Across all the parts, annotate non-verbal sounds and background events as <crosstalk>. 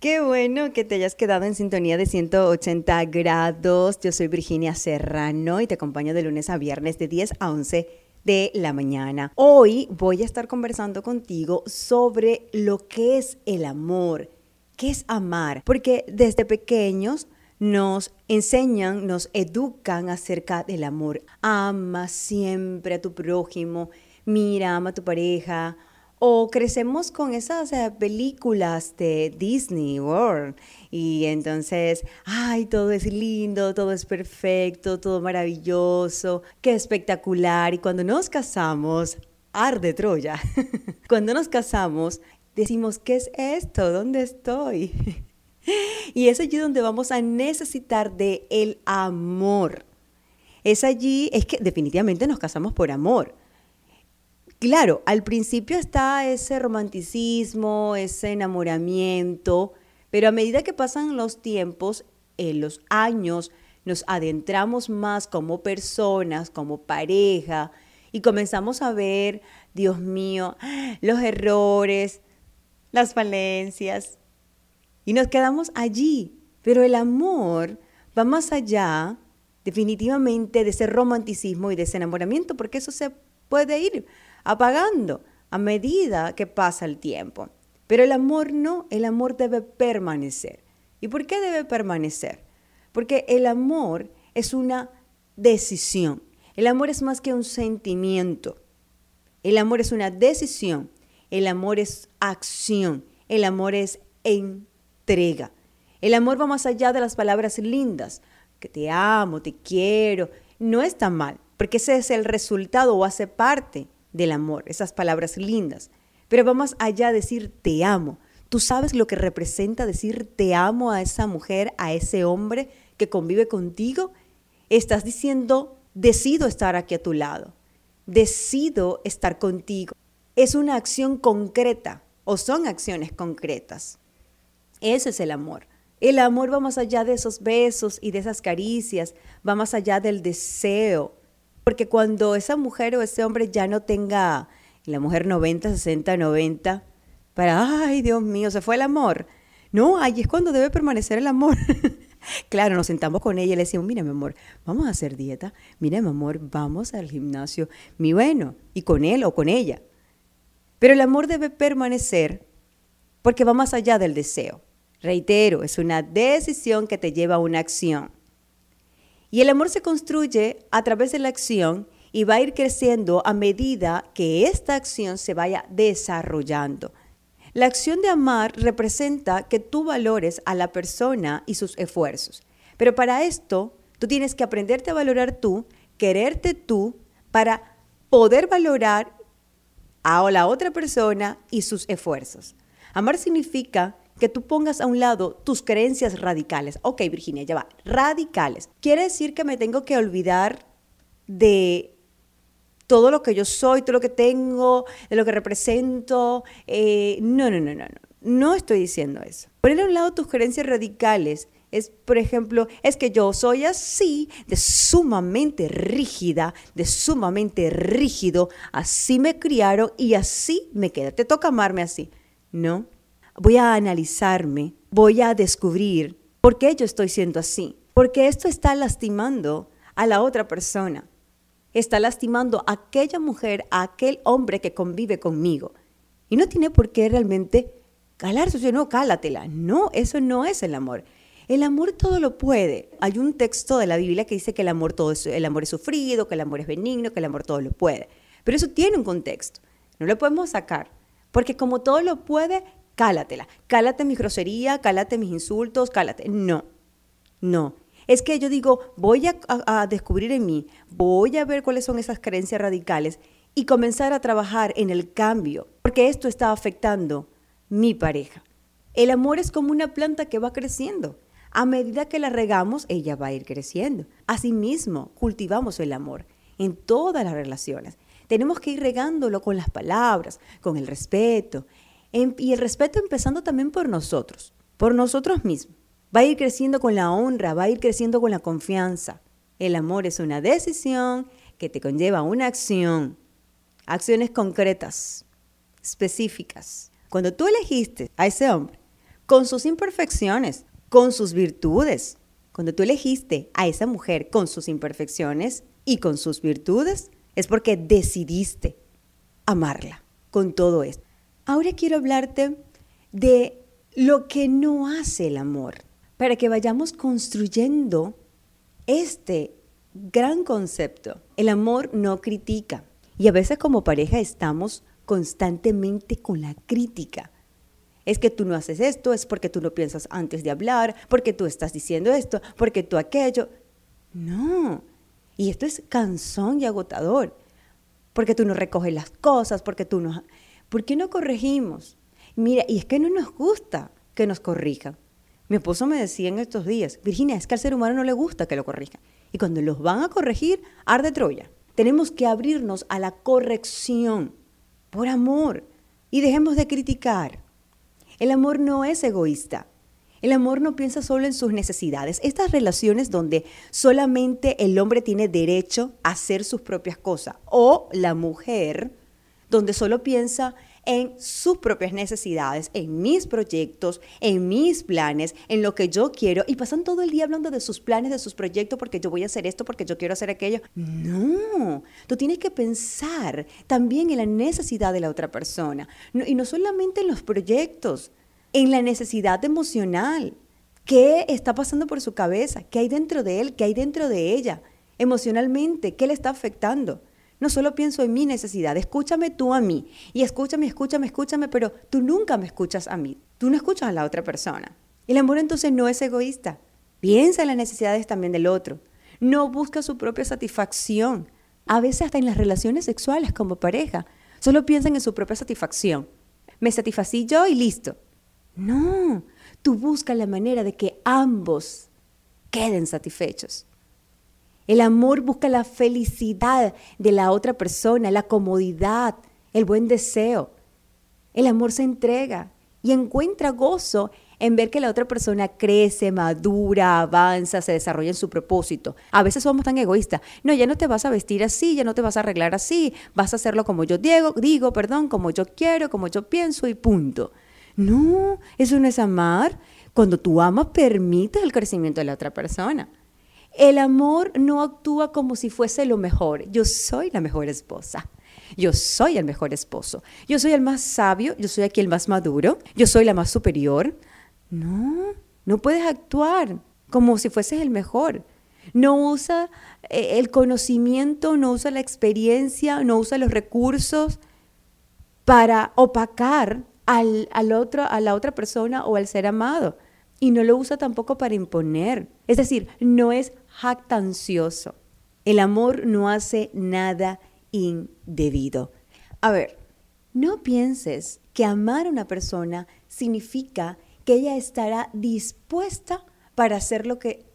Qué bueno que te hayas quedado en sintonía de 180 grados. Yo soy Virginia Serrano y te acompaño de lunes a viernes de 10 a 11 de la mañana. Hoy voy a estar conversando contigo sobre lo que es el amor, qué es amar, porque desde pequeños nos enseñan, nos educan acerca del amor. Ama siempre a tu prójimo, mira, ama a tu pareja, o crecemos con esas películas de Disney World y entonces, ay, todo es lindo, todo es perfecto, todo maravilloso, qué espectacular. Y cuando nos casamos, arde Troya. <laughs> cuando nos casamos, decimos, ¿qué es esto? ¿Dónde estoy? <laughs> y es allí donde vamos a necesitar de el amor. Es allí, es que definitivamente nos casamos por amor Claro, al principio está ese romanticismo, ese enamoramiento, pero a medida que pasan los tiempos, los años, nos adentramos más como personas, como pareja, y comenzamos a ver, Dios mío, los errores, las falencias, y nos quedamos allí. Pero el amor va más allá, definitivamente, de ese romanticismo y de ese enamoramiento, porque eso se puede ir apagando a medida que pasa el tiempo. Pero el amor no, el amor debe permanecer. ¿Y por qué debe permanecer? Porque el amor es una decisión. El amor es más que un sentimiento. El amor es una decisión. El amor es acción. El amor es entrega. El amor va más allá de las palabras lindas, que te amo, te quiero. No está mal, porque ese es el resultado o hace parte del amor, esas palabras lindas. Pero vamos allá a decir te amo. ¿Tú sabes lo que representa decir te amo a esa mujer, a ese hombre que convive contigo? Estás diciendo, decido estar aquí a tu lado, decido estar contigo. Es una acción concreta o son acciones concretas. Ese es el amor. El amor va más allá de esos besos y de esas caricias, va más allá del deseo, porque cuando esa mujer o ese hombre ya no tenga, la mujer 90, 60, 90, para, ay Dios mío, se fue el amor. No, ahí es cuando debe permanecer el amor. <laughs> claro, nos sentamos con ella y le decimos, mira mi amor, vamos a hacer dieta, mira mi amor, vamos al gimnasio, mi bueno, y con él o con ella. Pero el amor debe permanecer porque va más allá del deseo. Reitero, es una decisión que te lleva a una acción. Y el amor se construye a través de la acción y va a ir creciendo a medida que esta acción se vaya desarrollando. La acción de amar representa que tú valores a la persona y sus esfuerzos. Pero para esto, tú tienes que aprenderte a valorar tú, quererte tú, para poder valorar a la otra persona y sus esfuerzos. Amar significa que tú pongas a un lado tus creencias radicales. Ok, Virginia, ya va. Radicales. Quiere decir que me tengo que olvidar de todo lo que yo soy, todo lo que tengo, de lo que represento. Eh, no, no, no, no, no. No estoy diciendo eso. Poner a un lado tus creencias radicales es, por ejemplo, es que yo soy así, de sumamente rígida, de sumamente rígido, así me criaron y así me queda. Te toca amarme así. No, voy a analizarme, voy a descubrir por qué yo estoy siendo así, porque esto está lastimando a la otra persona, está lastimando a aquella mujer, a aquel hombre que convive conmigo. Y no tiene por qué realmente calarse, no, cálatela. No, eso no es el amor. El amor todo lo puede. Hay un texto de la Biblia que dice que el amor todo es, el amor es sufrido, que el amor es benigno, que el amor todo lo puede. Pero eso tiene un contexto. No lo podemos sacar. Porque como todo lo puede, cálatela. Cálate mi grosería, cálate mis insultos, cálate. No, no. Es que yo digo, voy a, descubrir en mí, voy a ver cuáles son esas creencias radicales y comenzar a trabajar en el cambio, porque esto está afectando mi pareja. El amor es como una planta que va creciendo. A medida que la regamos, ella va a ir creciendo. Asimismo, cultivamos el amor en todas las relaciones. Tenemos que ir regándolo con las palabras, con el respeto, Em, y el respeto empezando también por nosotros, por nosotros mismos. Va a ir creciendo con la honra, va a ir creciendo con la confianza. El amor es una decisión que te conlleva una acción, acciones concretas, específicas. Cuando tú elegiste a ese hombre, con sus imperfecciones, con sus virtudes. Cuando tú elegiste a esa mujer con sus imperfecciones y con sus virtudes, es porque decidiste amarla con todo esto. Ahora quiero hablarte de lo que no hace el amor, para que vayamos construyendo este gran concepto. El amor no critica. Y a veces como pareja estamos constantemente con la crítica. Es que tú no haces esto, es porque tú no piensas antes de hablar, porque tú estás diciendo esto, porque tú aquello. No. Y esto es cansón y agotador. Porque tú no recoges las cosas, porque tú no... ¿Por qué no corregimos? Mira, y es que no nos gusta que nos corrijan. Mi esposo me decía en estos días, Virginia, es que al ser humano no le gusta que lo corrijan. Y cuando los van a corregir, arde Troya. Tenemos que abrirnos a la corrección por amor y dejemos de criticar. El amor no es egoísta. El amor no piensa solo en sus necesidades. Estas relaciones donde solamente el hombre tiene derecho a hacer sus propias cosas o la mujer, donde solo piensa en sus propias necesidades, en mis proyectos, en mis planes, en lo que yo quiero y pasan todo el día hablando de sus planes, de sus proyectos, porque yo voy a hacer esto, porque yo quiero hacer aquello. No, tú tienes que pensar también en la necesidad de la otra persona y no solamente en los proyectos, en la necesidad emocional. ¿Qué está pasando por su cabeza? ¿Qué hay dentro de él? ¿Qué hay dentro de ella? Emocionalmente, ¿qué le está afectando? No solo pienso en mi necesidad, escúchame tú a mí. Y escúchame, escúchame, escúchame, pero tú nunca me escuchas a mí. Tú no escuchas a la otra persona. El amor entonces no es egoísta. Piensa en las necesidades también del otro. No busca su propia satisfacción. A veces hasta en las relaciones sexuales como pareja. Solo piensan en su propia satisfacción. Me satisfací yo y listo. No, tú buscas la manera de que ambos queden satisfechos. El amor busca la felicidad de la otra persona, la comodidad, el buen deseo. El amor se entrega y encuentra gozo en ver que la otra persona crece, madura, avanza, se desarrolla en su propósito. A veces somos tan egoístas. No, ya no te vas a vestir así, ya no te vas a arreglar así, vas a hacerlo como yo digo, digo, perdón, como yo quiero, como yo pienso y punto. No, eso no es amar. Cuando tú amas, permites el crecimiento de la otra persona. El amor no actúa como si fuese lo mejor. Yo soy la mejor esposa. Yo soy el mejor esposo. Yo soy el más sabio. Yo soy aquí el más maduro. Yo soy la más superior. No, no puedes actuar como si fueses el mejor. No usa eh, el conocimiento, no usa la experiencia, no usa los recursos para opacar al, al otro, a la otra persona o al ser amado y no lo usa tampoco para imponer. Es decir, no es jactancioso. El amor no hace nada indebido. A ver, no pienses que amar a una persona significa que ella estará dispuesta para hacer lo que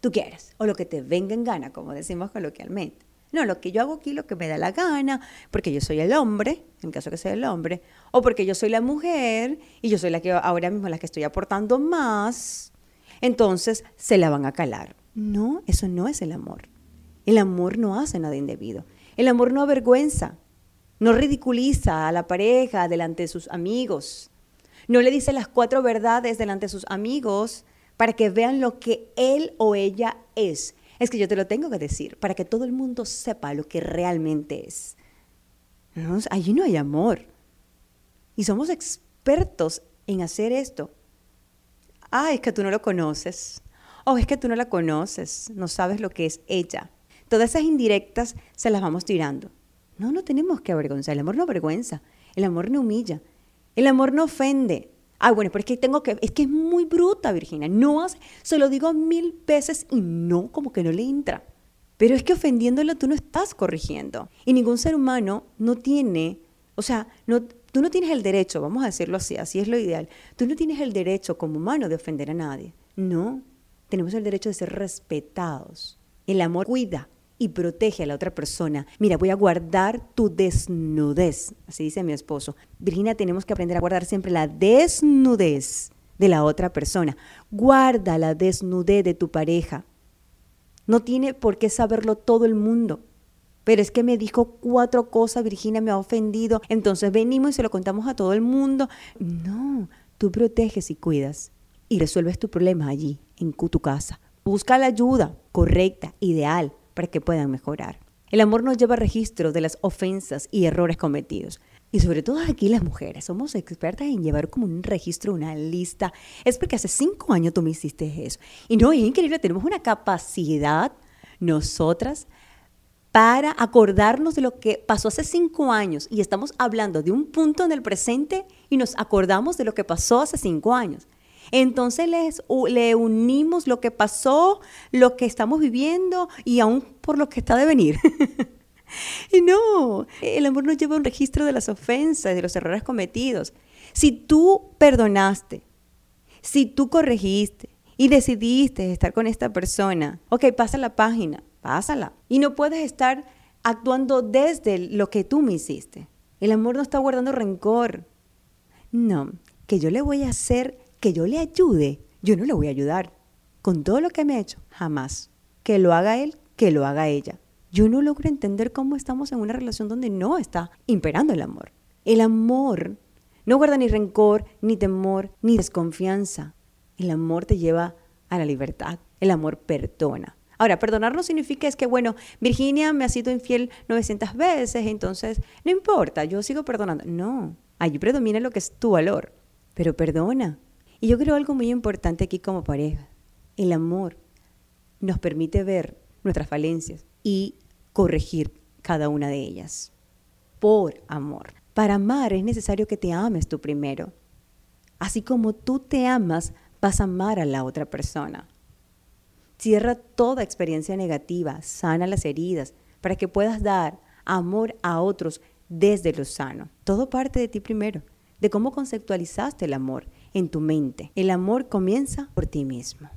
tú quieres o lo que te venga en gana, como decimos coloquialmente. No, lo que yo hago aquí, lo que me da la gana, porque yo soy el hombre, en caso que sea el hombre, o porque yo soy la mujer y yo soy la que ahora mismo la que estoy aportando más, entonces se la van a calar. No, eso no es el amor. El amor no hace nada indebido. El amor no avergüenza, no ridiculiza a la pareja delante de sus amigos, no le dice las cuatro verdades delante de sus amigos para que vean lo que él o ella es es que yo te lo tengo que decir para que todo el mundo sepa lo que realmente es. Allí no hay amor. Y somos expertos en hacer esto. Ah, es que tú no lo conoces. Oh, es que tú no la conoces. No sabes lo que es ella. Todas esas indirectas se las vamos tirando. No, no tenemos que avergonzar. El amor no avergüenza. El amor no humilla. El amor no ofende. Ah, bueno, pero es que tengo que, es que es muy bruta, Virginia. No hace, se lo digo mil veces y no, como que no le entra. Pero es que ofendiéndolo tú no estás corrigiendo. Y ningún ser humano no tiene, o sea, no, tú no tienes el derecho, vamos a decirlo así, así es lo ideal. Tú no tienes el derecho como humano de ofender a nadie. No, tenemos el derecho de ser respetados. El amor cuida, y protege a la otra persona. Mira, voy a guardar tu desnudez, así dice mi esposo. Virginia, tenemos que aprender a guardar siempre la desnudez de la otra persona. Guarda la desnudez de tu pareja. No tiene por qué saberlo todo el mundo. Pero es que me dijo cuatro cosas, Virginia me ha ofendido. Entonces venimos y se lo contamos a todo el mundo. No, tú proteges y cuidas y resuelves tu problema allí, en tu casa. Busca la ayuda correcta, ideal, para que puedan mejorar. El amor nos lleva registro de las ofensas y errores cometidos. Y sobre todo aquí las mujeres somos expertas en llevar como un registro, una lista. Es porque hace cinco años tú me hiciste eso. Y no, es increíble, tenemos una capacidad nosotras para acordarnos de lo que pasó hace cinco años y estamos hablando de un punto en el presente y nos acordamos de lo que pasó hace cinco años. Entonces les, le unimos lo que pasó, lo que estamos viviendo y aún por lo que está de venir. <laughs> y no, el amor nos lleva un registro de las ofensas, de los errores cometidos. Si tú perdonaste, si tú corregiste y decidiste estar con esta persona, ok, pasa la página, pásala. Y no puedes estar actuando desde lo que tú me hiciste. El amor no está guardando rencor. No, que yo le voy a hacer, que yo le ayude, yo no le voy a ayudar. Con todo lo que me ha hecho, jamás. Que lo haga él, que lo haga ella. Yo no logro entender cómo estamos en una relación donde no está imperando el amor. El amor no guarda ni rencor, ni temor, ni desconfianza. El amor te lleva a la libertad. El amor perdona. Ahora, perdonar no significa es que, bueno, Virginia me ha sido infiel 900 veces, entonces no importa, yo sigo perdonando. No, allí predomina lo que es tu valor, pero perdona. Y yo creo algo muy importante aquí como pareja. El amor nos permite ver nuestras falencias y corregir cada una de ellas. Por amor. Para amar es necesario que te ames tú primero. Así como tú te amas, vas a amar a la otra persona. Cierra toda experiencia negativa, sana las heridas, para que puedas dar amor a otros desde lo sano. Todo parte de ti primero, de cómo conceptualizaste el amor en tu mente. El amor comienza por ti mismo.